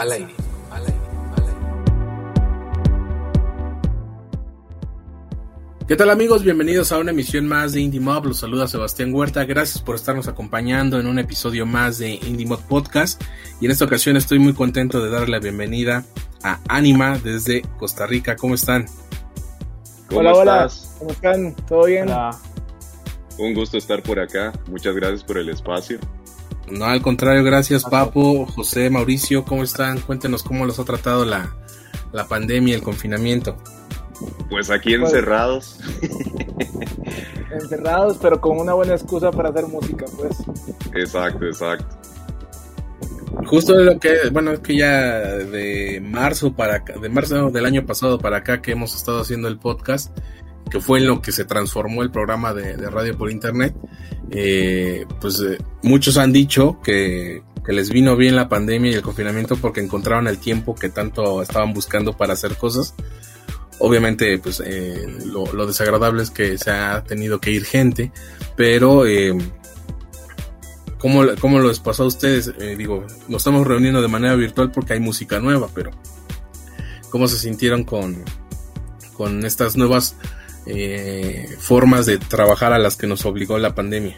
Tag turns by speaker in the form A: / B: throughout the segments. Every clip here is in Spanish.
A: Al aire. ¿Qué tal amigos? Bienvenidos a una emisión más de Indie Mob. Los saluda Sebastián Huerta. Gracias por estarnos acompañando en un episodio más de Indie Mob Podcast. Y en esta ocasión estoy muy contento de darle la bienvenida a Anima desde Costa Rica. ¿Cómo están?
B: ¿Cómo hola, estás? hola. ¿Cómo están? ¿Todo bien?
C: Un gusto estar por acá. Muchas gracias por el espacio.
A: No, al contrario, gracias Papo, José, Mauricio, ¿cómo están? Cuéntenos cómo los ha tratado la, la pandemia, el confinamiento.
C: Pues aquí encerrados.
B: encerrados, pero con una buena excusa para hacer música, pues.
C: Exacto, exacto.
A: Justo lo que, bueno, es que ya de marzo para acá, de marzo del año pasado para acá que hemos estado haciendo el podcast, que fue en lo que se transformó el programa de, radio por internet, eh, pues eh, muchos han dicho que, que, les vino bien la pandemia y el confinamiento porque encontraron el tiempo que tanto estaban buscando para hacer cosas. Obviamente, pues eh, lo, desagradable es que se ha tenido que ir gente, pero ¿cómo, ¿cómo les pasó a ustedes? digo, nos estamos reuniendo de manera virtual porque hay música nueva, pero ¿cómo se sintieron con, con estas nuevas eh, formas de trabajar a las que nos obligó la pandemia.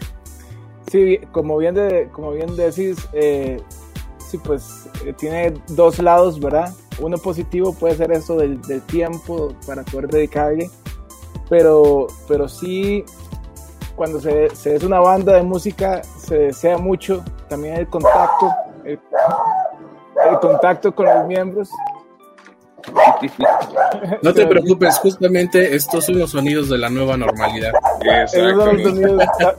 B: Sí, como bien, de, como bien decís, eh, sí, pues eh, tiene dos lados, ¿verdad? Uno positivo puede ser eso del, tiempo para poder dedicarle, pero, pero sí, cuando se, es una banda de música, se desea mucho también el contacto, el contacto con los miembros
A: no te preocupes, justamente estos son los sonidos de la nueva normalidad.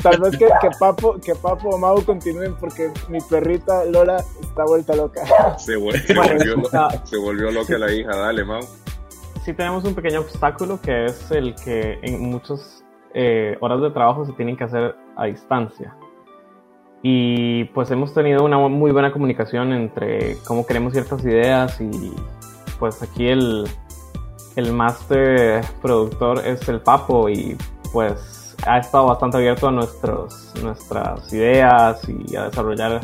B: Tal vez que, Papo, que Papo o Mau continúen porque mi perrita Lola está vuelta loca.
C: Se, volvió, loca la hija, dale Mau.
D: Sí tenemos un pequeño obstáculo que es el que en muchas eh, horas de trabajo se tienen que hacer a distancia. Y pues hemos tenido una muy buena comunicación entre cómo queremos ciertas ideas y pues aquí el, el master productor es el Papo y pues ha estado bastante abierto a nuestros, nuestras ideas y a desarrollar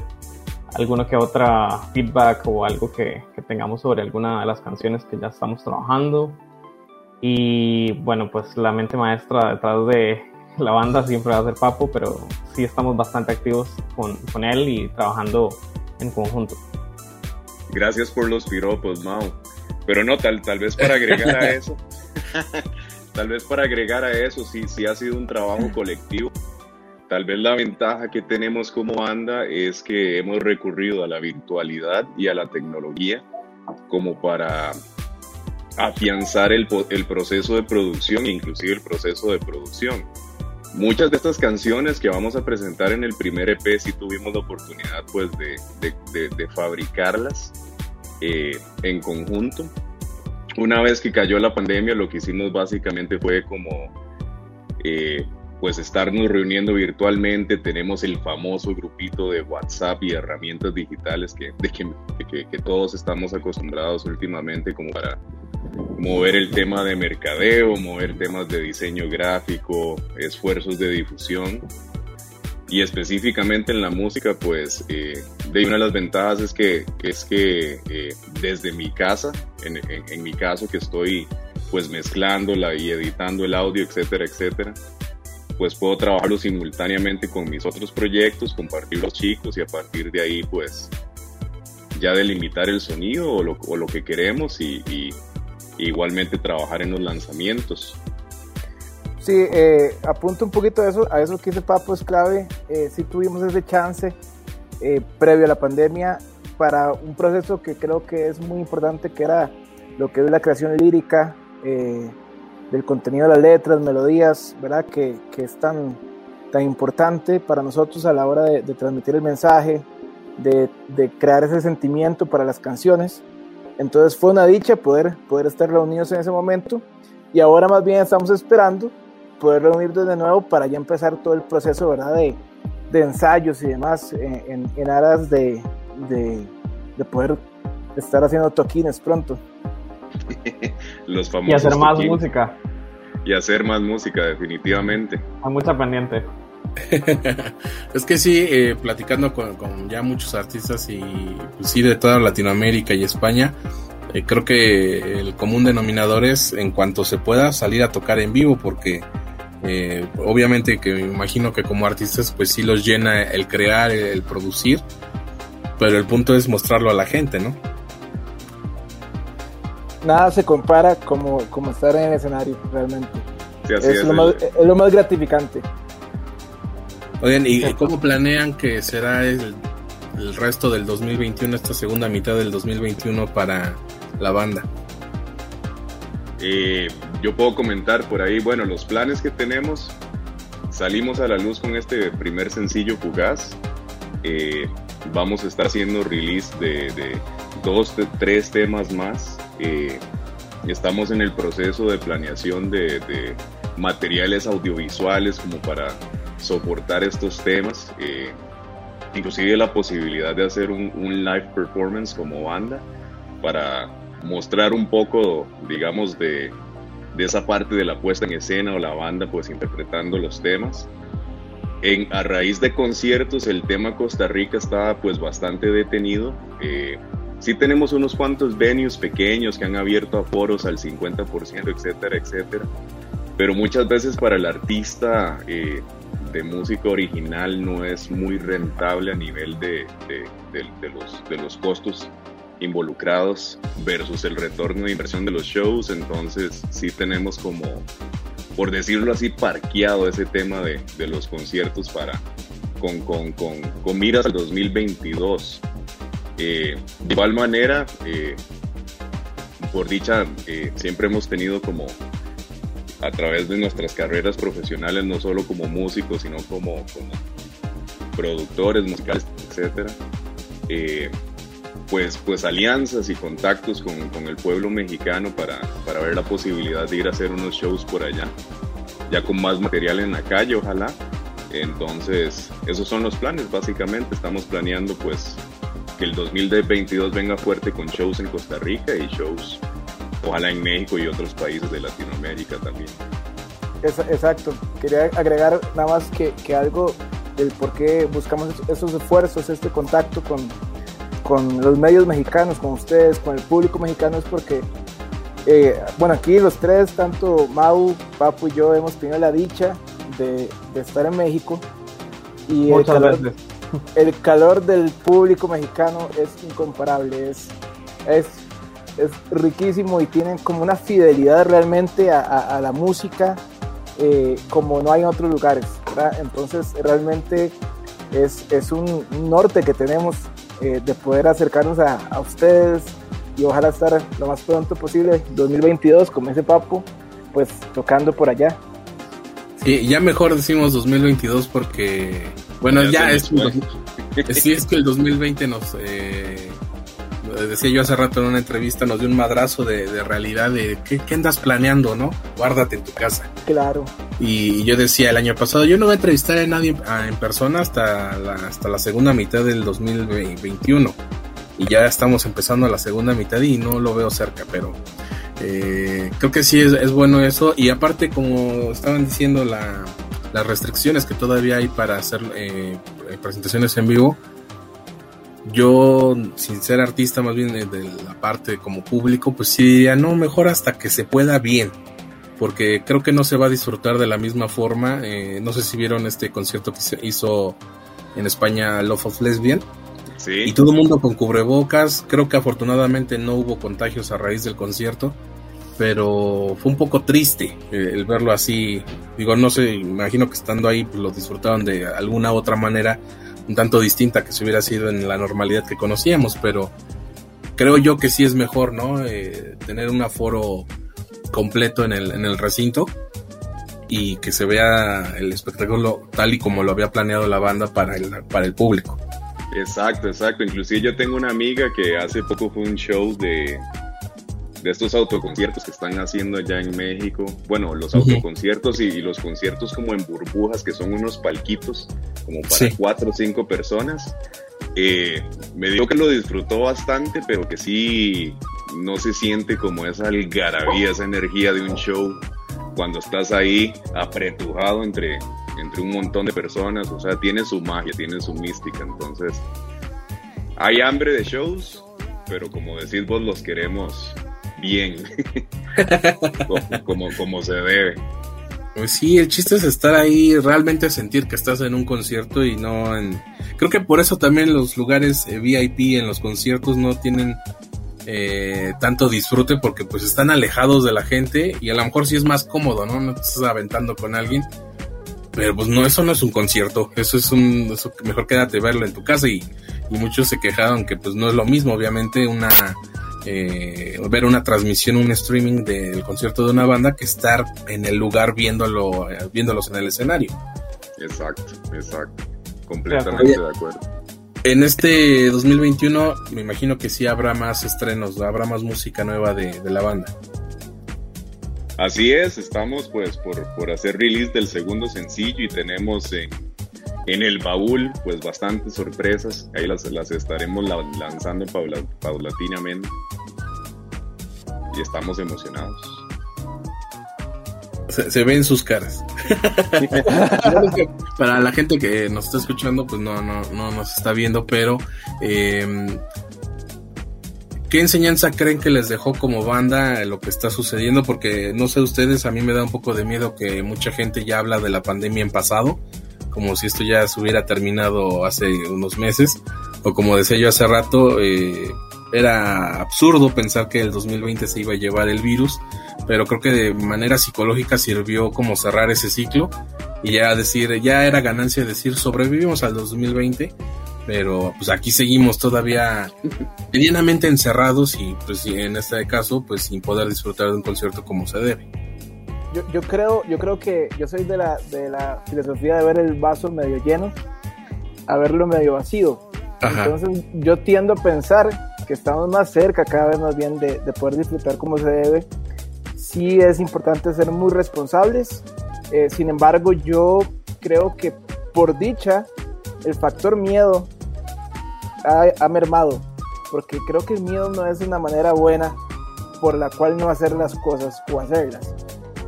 D: alguna que otra feedback o algo que, que, tengamos sobre alguna de las canciones que ya estamos trabajando. Y bueno, pues la mente maestra detrás de la banda siempre va a ser Papo, pero sí estamos bastante activos con, con él y trabajando en conjunto.
C: Gracias por los piropos, Mau. Pero no, tal, tal vez para agregar a eso, tal vez para agregar a eso, sí, sí ha sido un trabajo colectivo. Tal vez la ventaja que tenemos como banda es que hemos recurrido a la virtualidad y a la tecnología como para afianzar el, el proceso de producción, inclusive el proceso de producción. Muchas de estas canciones que vamos a presentar en el primer EP sí tuvimos la oportunidad pues de, de, de fabricarlas eh, en conjunto. Una vez que cayó la pandemia, lo que hicimos básicamente fue como eh, pues estarnos reuniendo virtualmente. Tenemos el famoso grupito de WhatsApp y herramientas digitales que, de que, que, todos estamos acostumbrados últimamente como para mover el tema de mercadeo, mover temas de diseño gráfico, esfuerzos de difusión y específicamente en la música, pues eh, de una de las ventajas es que, es que eh, desde mi casa, en, mi caso que estoy pues mezclándola y editando el audio, etcétera, etcétera, pues puedo trabajarlo simultáneamente con mis otros proyectos, compartir los chicos y a partir de ahí pues ya delimitar el sonido o lo, o lo que queremos y igualmente trabajar en los lanzamientos.
B: Sí, eh, apunto un poquito a eso, a eso que dice Papo es clave. Eh, sí tuvimos ese chance eh, previo a la pandemia para un proceso que creo que es muy importante, que era lo que es la creación lírica, eh, del contenido de las letras, melodías, ¿verdad? Que, que es tan, tan importante para nosotros a la hora de, transmitir el mensaje, de, de, crear ese sentimiento para las canciones. Entonces fue una dicha poder, poder estar reunidos en ese momento y ahora más bien estamos esperando poder reunirnos de nuevo para ya empezar todo el proceso ¿verdad? De, de ensayos y demás en, en, aras de, de, de, poder estar haciendo toquines pronto.
C: Los
D: y hacer más música.
C: Y hacer más música, definitivamente.
D: Hay mucha pendiente.
A: es que sí, eh, platicando con, con, ya muchos artistas y pues sí de toda Latinoamérica y España, eh, creo que el común denominador es en cuanto se pueda salir a tocar en vivo porque eh, obviamente que me imagino que como artistas pues sí los llena el crear, el, producir, pero el punto es mostrarlo a la gente, ¿no?
B: Nada se compara como, como estar en el escenario, realmente.
C: es,
B: lo más, es, lo más, gratificante.
A: Oigan, ¿y cómo planean que será el, el resto del 2021, esta segunda mitad del 2021 para la banda?
C: Eh, yo puedo comentar por ahí, bueno, los planes que tenemos, salimos a la luz con este primer sencillo Fugaz. Eh, vamos a estar haciendo release de, dos, tres temas más. Eh, estamos en el proceso de planeación de, materiales audiovisuales como para soportar estos temas. inclusive la posibilidad de hacer un, un live performance como banda para mostrar un poco, digamos, de, de, esa parte de la puesta en escena o la banda, pues interpretando los temas. En, a raíz de conciertos, el tema Costa Rica estaba pues bastante detenido. Eh, sí tenemos unos cuantos venues pequeños que han abierto a foros al 50%, etcétera, etcétera. Pero muchas veces para el artista eh, de música original no es muy rentable a nivel de, de, de los, de los costos involucrados versus el retorno de inversión de los shows, entonces sí tenemos como, por decirlo así, parqueado ese tema de, de los conciertos para, con, con, con, con miras al 2022. Eh, de igual manera, eh, por dicha, eh, siempre hemos tenido como a través de nuestras carreras profesionales, no solo como músicos, sino como, como productores musicales, etcétera, pues, pues alianzas y contactos con, con el pueblo mexicano para, para, ver la posibilidad de ir a hacer unos shows por allá, ya con más material en la calle, ojalá. Entonces, esos son los planes, básicamente. Estamos planeando pues que el 2022 venga fuerte con shows en Costa Rica y shows, ojalá en México y otros países de Latinoamérica también.
B: Exacto, quería agregar nada más que, que algo del por qué buscamos esos esfuerzos, este contacto con, con los medios mexicanos, con ustedes, con el público mexicano, es porque, eh, bueno, aquí los tres, tanto Mau, Papu y yo, hemos tenido la dicha de, estar en México. Y el calor, el calor, del público mexicano es incomparable, es, es, es riquísimo y tienen como una fidelidad realmente a, la música eh, como no hay en otros lugares. Entonces realmente es, es un norte que tenemos eh, de poder acercarnos a, a, ustedes y ojalá estar lo más pronto posible, 2022, como ese Papo, pues tocando por allá.
A: Sí, ya mejor decimos 2022 porque, bueno, ya, es, sí, es que el 2020 nos, eh, decía yo hace rato en una entrevista, nos dio un madrazo de, realidad de ¿qué, andas planeando, ¿no? Guárdate en tu casa.
B: Claro.
A: Y yo decía el año pasado, yo no voy a entrevistar a nadie en persona hasta la, hasta la segunda mitad del 2021. Y ya estamos empezando la segunda mitad y no lo veo cerca, pero eh, creo que sí es, bueno eso. Y aparte, como estaban diciendo, la, las restricciones que todavía hay para hacer eh, presentaciones en vivo, yo, sin ser artista, más bien de la parte como público, pues sí diría, no, mejor hasta que se pueda bien, porque creo que no se va a disfrutar de la misma forma. Eh, no sé si vieron este concierto que se hizo en España, Love of Lesbian.
C: Sí.
A: Y todo el mundo con cubrebocas. Creo que afortunadamente no hubo contagios a raíz del concierto, pero fue un poco triste eh, el verlo así. Digo, no sé, imagino que estando ahí pues, lo disfrutaron de alguna otra manera un tanto distinta que si hubiera sido en la normalidad que conocíamos, pero creo yo que sí es mejor, ¿no? Eh, tener un aforo completo en el, en el recinto y que se vea el espectáculo tal y como lo había planeado la banda para el, para el público.
C: Exacto, exacto. Inclusive yo tengo una amiga que hace poco fue un show de, de estos autoconciertos que están haciendo allá en México. Bueno, los autoconciertos y, los conciertos como en burbujas, que son unos palquitos como para cuatro o cinco personas. Eh, me dijo que lo disfrutó bastante, pero que sí no se siente como esa algarabía, esa energía de un show cuando estás ahí apretujado entre, entre un montón de personas. O sea, tiene su magia, tiene su mística. Entonces, hay hambre de shows, pero como decís vos, los queremos bien, como, como, se debe.
A: Pues sí, el chiste es estar ahí, realmente sentir que estás en un concierto y no en... Creo que por eso también los lugares eh, VIP en los conciertos no tienen eh, tanto disfrute porque pues están alejados de la gente y a lo mejor sí es más cómodo, ¿no? No te estás aventando con alguien. Pero pues no, eso no es un concierto, eso es un, eso mejor quédate verlo en tu casa y, y muchos se quejaron que pues no es lo mismo, obviamente una eh, ver una transmisión, un streaming del concierto de una banda que estar en el lugar viéndolo, eh, viéndolos en el escenario.
C: Exacto, exacto. Completamente de acuerdo.
A: En este 2021 me imagino que sí habrá más estrenos, habrá más música nueva de, la banda.
C: Así es, estamos pues por, por hacer release del segundo sencillo y tenemos en, en el baúl, pues bastantes sorpresas. Ahí las, las estaremos lanzando paulatinamente. Y estamos emocionados.
A: Se, ven sus caras. Para la gente que nos está escuchando, pues no, no, no nos está viendo, pero em, ¿qué enseñanza creen que les dejó como banda lo que está sucediendo? Porque no sé ustedes, a mí me da un poco de miedo que mucha gente ya habla de la pandemia en pasado como si esto ya se hubiera terminado hace unos meses, o como decía yo hace rato, eh, era absurdo pensar que el 2020 se iba a llevar el virus, pero creo que de manera psicológica sirvió como cerrar ese ciclo y ya decir, ya era ganancia decir sobrevivimos al 2020, pero pues aquí seguimos todavía medianamente encerrados y pues en este caso pues sin poder disfrutar de un concierto como se debe
B: yo, yo, creo, yo creo que yo soy de la, de la filosofía de ver el vaso medio lleno a verlo medio vacío. Entonces yo tiendo a pensar que estamos más cerca cada vez más bien de, de poder disfrutar como se debe. Sí es importante ser muy responsables. Eh, sin embargo, yo creo que por dicha el factor miedo ha, ha mermado. Porque creo que el miedo no es una manera buena por la cual no hacer las cosas o hacerlas.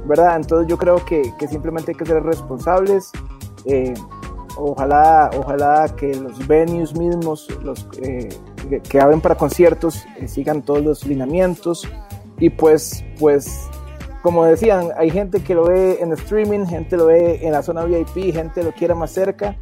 B: ¿Verdad? Entonces yo creo que, que simplemente hay que ser responsables. Eh, ojalá, ojalá que los venues mismos, los eh, que, abren para conciertos, eh, sigan todos los lineamientos. Y pues, pues, como decían, hay gente que lo ve en streaming, gente lo ve en la zona VIP, gente lo quiere más cerca.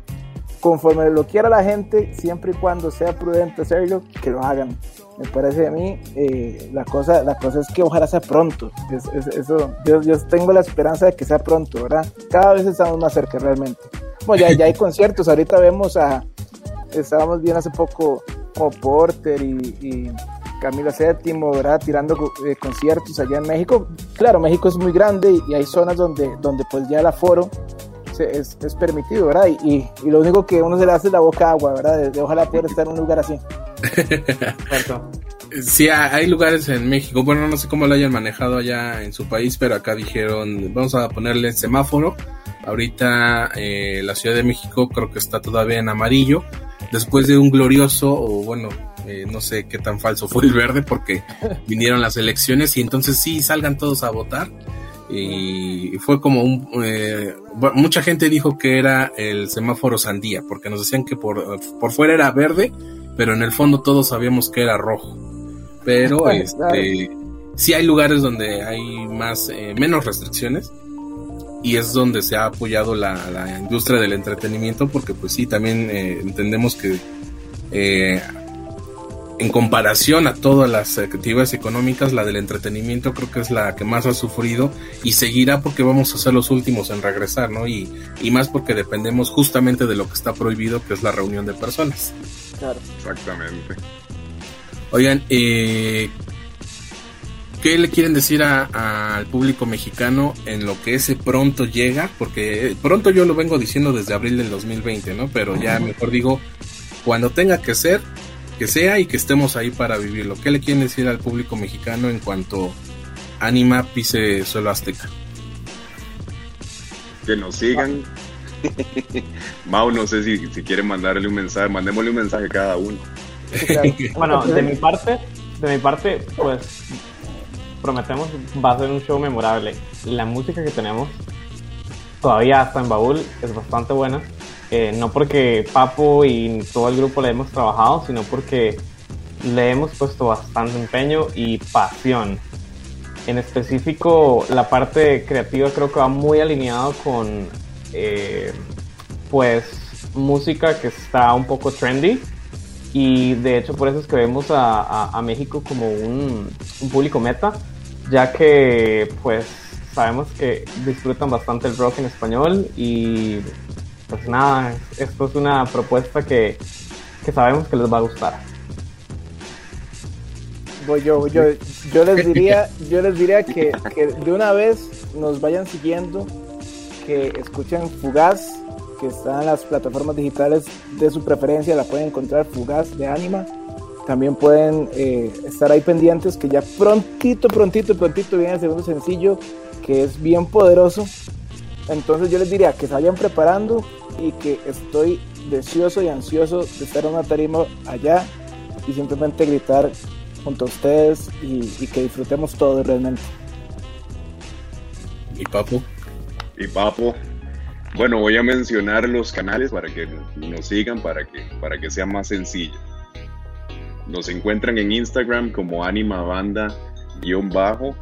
B: Conforme lo quiera la gente, siempre y cuando sea prudente hacerlo, que lo hagan me parece a mí, eh, la, cosa, la cosa es que ojalá sea pronto. eso, yo, yo, tengo la esperanza de que sea pronto, ¿verdad? Cada vez estamos más cerca realmente. Bueno, ya, ya hay conciertos, ahorita vemos a, estábamos viendo hace poco como Porter y, y Camila VII, ¿verdad? Tirando eh, conciertos allá en México. Claro, México es muy grande y, hay zonas donde, donde pues ya el aforo es, es, permitido, ¿verdad? Y, y, lo único que uno se le hace es la boca agua, ¿verdad? De, ojalá poder estar en un lugar así.
A: sí, hay lugares en México, bueno, no sé cómo lo hayan manejado allá en su país, pero acá dijeron, vamos a ponerle semáforo. Ahorita eh, la Ciudad de México creo que está todavía en amarillo, después de un glorioso, o bueno, eh, no sé qué tan falso fue el verde, porque vinieron las elecciones y entonces sí, salgan todos a votar y fue como un eh, mucha gente dijo que era el semáforo sandía porque nos decían que por, por fuera era verde pero en el fondo todos sabíamos que era rojo. Pero este sí hay lugares donde hay más eh, menos restricciones y es donde se ha apoyado la, la industria del entretenimiento porque pues sí también eh, entendemos que en comparación a todas las actividades económicas, la del entretenimiento creo que es la que más ha sufrido y seguirá porque vamos a ser los últimos en regresar, ¿no? Y, y más porque dependemos justamente de lo que está prohibido, que es la reunión de personas.
C: Claro. Exactamente.
A: Oigan, eh, ¿qué le quieren decir al público mexicano en lo que ese pronto llega? Porque pronto yo lo vengo diciendo desde abril del 2020, ¿no? Pero ya mejor digo, cuando tenga que ser, que sea y que estemos ahí para vivirlo. ¿Qué le quieren decir al público mexicano en cuanto Anima pise suelo azteca?
C: Que nos sigan. Mau, no sé si, si quieren mandarle un mensaje, mandémosle un mensaje a cada uno.
D: bueno, de mi parte, de mi parte, pues prometemos va a ser un show memorable. La música que tenemos todavía hasta en baúl es bastante buena. Eh, no porque Papo y todo el grupo le hemos trabajado, sino porque le hemos puesto bastante empeño y pasión. En específico, la parte creativa creo que va muy alineado con, eh, pues, música que está un poco trendy. Y de hecho, por eso es que vemos a, México como un, un público meta, ya que, pues, sabemos que disfrutan bastante el rock en español y pues nada, esto es una propuesta que, sabemos que les va a gustar.
B: Voy yo, yo, yo les diría, yo les diría que, de una vez nos vayan siguiendo, que escuchen Fugaz, que está en las plataformas digitales de su preferencia, la pueden encontrar Fugaz de Anima. También pueden eh, estar ahí pendientes que ya prontito, prontito, prontito viene el segundo sencillo que es bien poderoso. Entonces yo les diría que se vayan preparando, y que estoy deseoso y ansioso de estar en una tarima allá y simplemente gritar junto a ustedes y, que disfrutemos todo realmente.
A: ¿Y Papo?
C: Y Papo. Bueno, voy a mencionar los canales para que nos sigan, para que, para que sea más sencillo. Nos encuentran en Instagram como Anima Banda-bajo,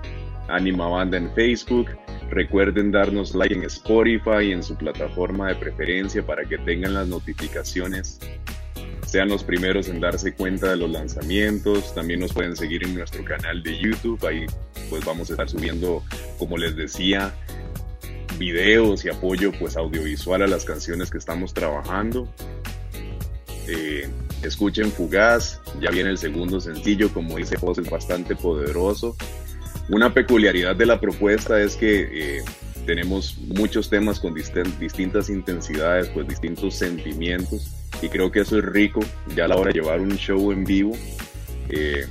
C: Anima Banda en Facebook, Recuerden darnos like en Spotify y en su plataforma de preferencia para que tengan las notificaciones. Sean los primeros en darse cuenta de los lanzamientos. También nos pueden seguir en nuestro canal de YouTube. Ahí pues vamos a estar subiendo, como les decía, videos y apoyo pues audiovisual a las canciones que estamos trabajando. Eh, escuchen Fugaz, ya viene el segundo sencillo, como dice José, bastante poderoso. Una peculiaridad de la propuesta es que eh, tenemos muchos temas con distintas intensidades, pues distintos sentimientos, y creo que eso es rico, ya a la hora de llevar un show en vivo, eh,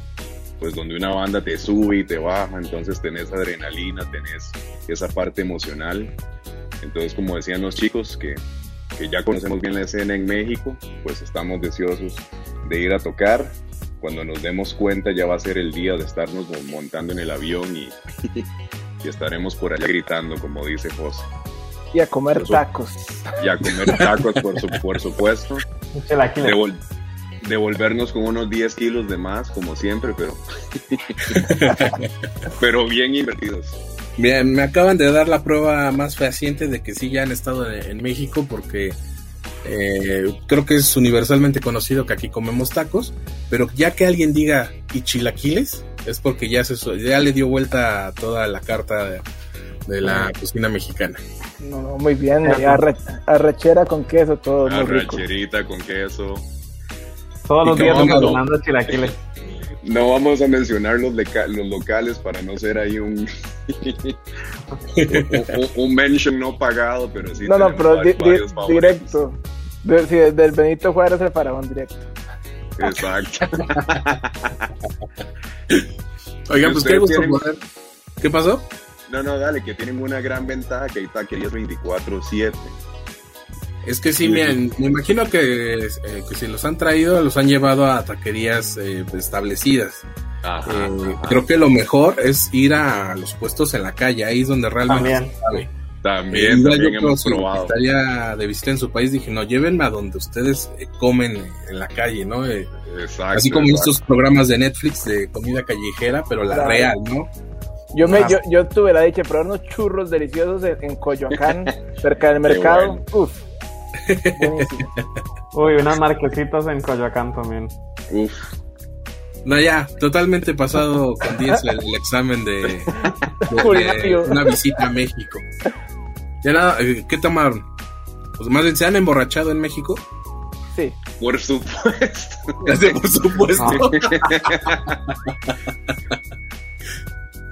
C: pues donde una banda te sube y te baja, entonces tenés adrenalina, tenés esa parte emocional. Entonces, como decían los chicos, que, que ya conocemos bien la escena en México, pues estamos deseosos de ir a tocar cuando nos demos cuenta ya va a ser el día de estarnos montando en el avión y, y estaremos por allá gritando, como dice José.
B: Y a comer tacos.
C: Y a comer tacos, por, su, por supuesto. devolvernos con unos 10 kilos de más, como siempre, pero, pero bien invertidos.
A: Bien, me acaban de dar la prueba más fehaciente de que sí ya han estado en México porque eh, creo que es universalmente conocido que aquí comemos tacos, pero ya que alguien diga y chilaquiles, es porque ya, se, ya le dio vuelta a toda la carta de, la cocina mexicana.
B: No, muy bien, arrechera con queso, todo.
C: Arrecherita con queso.
D: Todos los días tomando chilaquiles.
C: No vamos a mencionar los, los locales para no ser ahí un, un, mention no pagado, pero sí.
B: No, no, pero directo. Del Benito Juárez el Faraón directo.
C: Exacto.
A: Oigan, pues qué gusto ¿Qué pasó?
C: No, no, dale, que tienen una gran ventaja que hay taquerías 24-7.
A: Es que sí, me, me imagino que, eh, que, si los han traído, los han llevado a taquerías eh, establecidas. Eh, creo que lo mejor es ir a los puestos en la calle, ahí es donde realmente
D: también. se sabe.
C: También, también hemos probado.
A: estaría de visita en su país, dije, no, llévenme a donde ustedes comen en la calle, ¿no?
C: exacto,
A: así como estos programas de Netflix de comida callejera, pero la real, ¿no?
B: Yo, me, yo, yo, tuve la dicha de probar unos churros deliciosos en, Coyoacán, cerca del mercado. Uf,
D: Uy, unas marquesitas en Coyoacán también.
C: Uf.
A: No, ya, totalmente pasado con 10 el, examen de, una visita a México. Eh, ¿qué tomaron? Pues más bien, ¿se han emborrachado en México?
B: Sí.
C: Por supuesto.
A: por supuesto.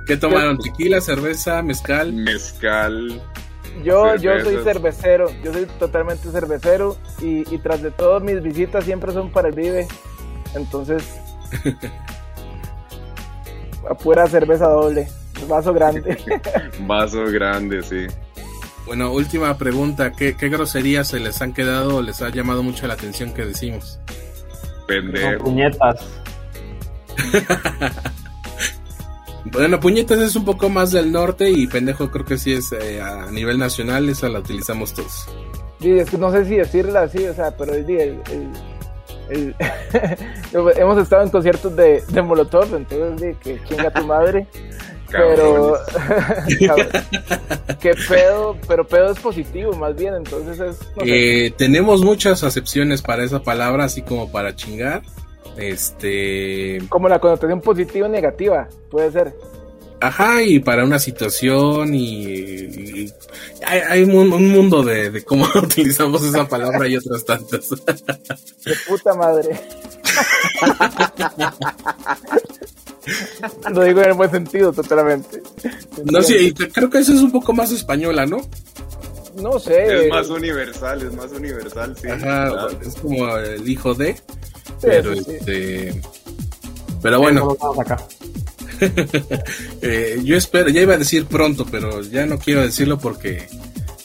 A: ¿Qué tomaron? ¿Tequila, cerveza, mezcal?
C: Mezcal.
B: Yo, yo soy cervecero, yo soy totalmente cervecero y, y tras de todo mis visitas siempre son para el Vive. Entonces, a pura cerveza doble, vaso grande.
C: Vaso grande, sí.
A: Bueno, última pregunta. ¿Qué, ¿Qué groserías se les han quedado o les ha llamado mucho la atención que decimos?
C: Pendejo.
D: puñetas.
A: Bueno, puñetas es un poco más del norte y pendejo creo que sí es eh, a nivel nacional, esa la utilizamos todos.
B: Sí, es que no sé si decirla así, o sea, pero el, el, el- el- hemos estado en conciertos de, de Molotov, entonces sí, que chinga tu madre. Pero que pedo, pero pedo es positivo más bien, entonces es no.
A: Eh, tenemos muchas acepciones para esa palabra, así como para chingar. Este,
B: como la connotación positiva y negativa, puede ser.
A: ajá, y para una situación y, y- hay, hay un, un mundo de, de cómo utilizamos esa palabra y otras tantas.
B: De puta madre. Lo digo en el buen sentido, totalmente.
A: No sé, y creo que eso es un poco más española, ¿no?
B: No sé.
C: Es más universal, es más universal, sí.
A: Ajá, es como el hijo de,
B: Sí,
A: pero
B: sí, sí.
A: este, pero bueno. Eh, yo espero, ya iba a decir pronto, pero ya no quiero decirlo porque,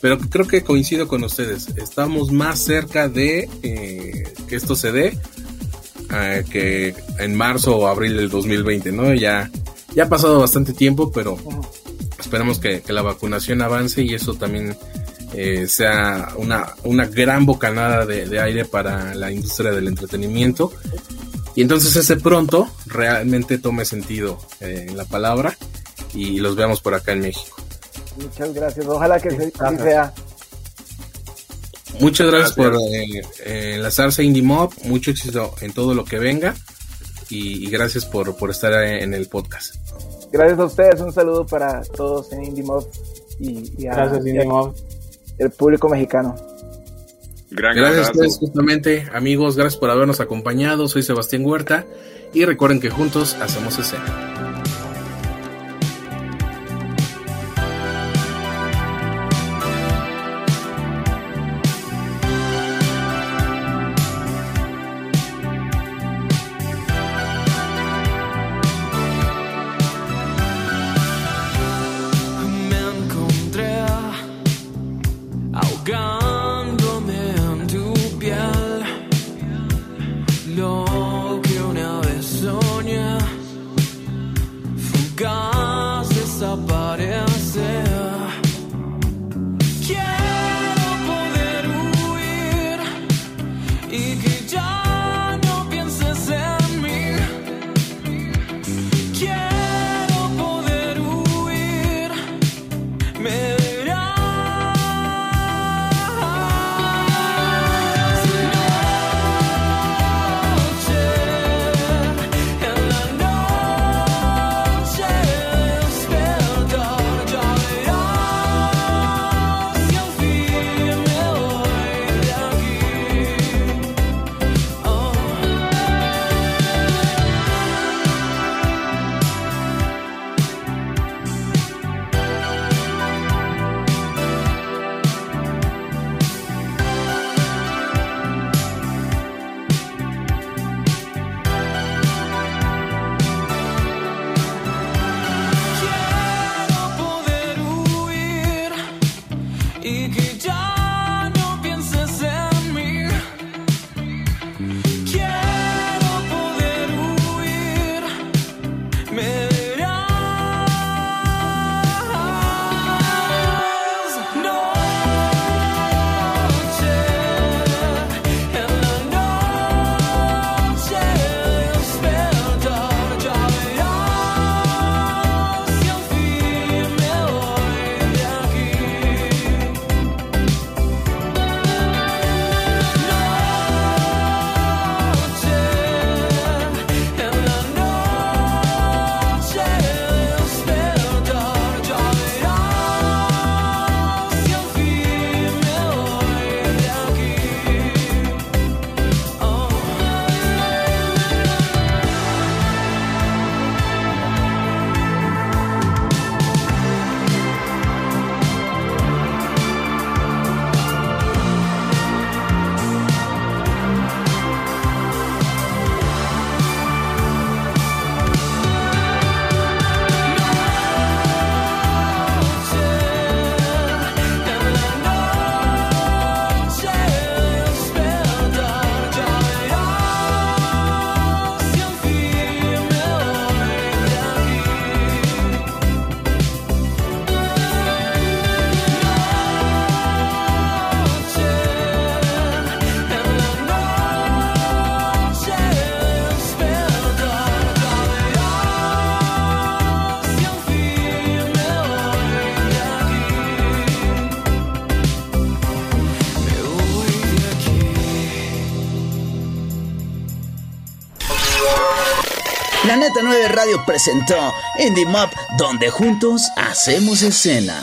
A: pero creo que coincido con ustedes. Estamos más cerca de eh, que esto se dé eh, que en marzo o abril del 2020, ¿no? Ya, ya ha pasado bastante tiempo, pero
B: Ujú.
A: esperamos que, la vacunación avance y eso también eh, sea una, una gran bocanada de, aire para la industria del entretenimiento. Y entonces ese pronto realmente tome sentido eh, la palabra y los veamos por acá en México.
B: Muchas gracias. Ojalá que se- así sea.
A: Muchas gracias,
C: Gracias.
A: por eh, eh, enlazarse a Indie Mob, mucho éxito en todo lo que venga y, y gracias por, por estar en el podcast.
B: Gracias a ustedes. Un saludo para todos en Indie Mob y, y a-
D: Gracias,
B: y a-
D: Indie Mob.
B: el público mexicano.
C: Gran
A: Gracias a ustedes justamente, amigos, gracias por habernos acompañado, soy Sebastián Huerta y recuerden que juntos hacemos escena.
E: 9 Radio presentó Indie Mob, donde juntos hacemos escena.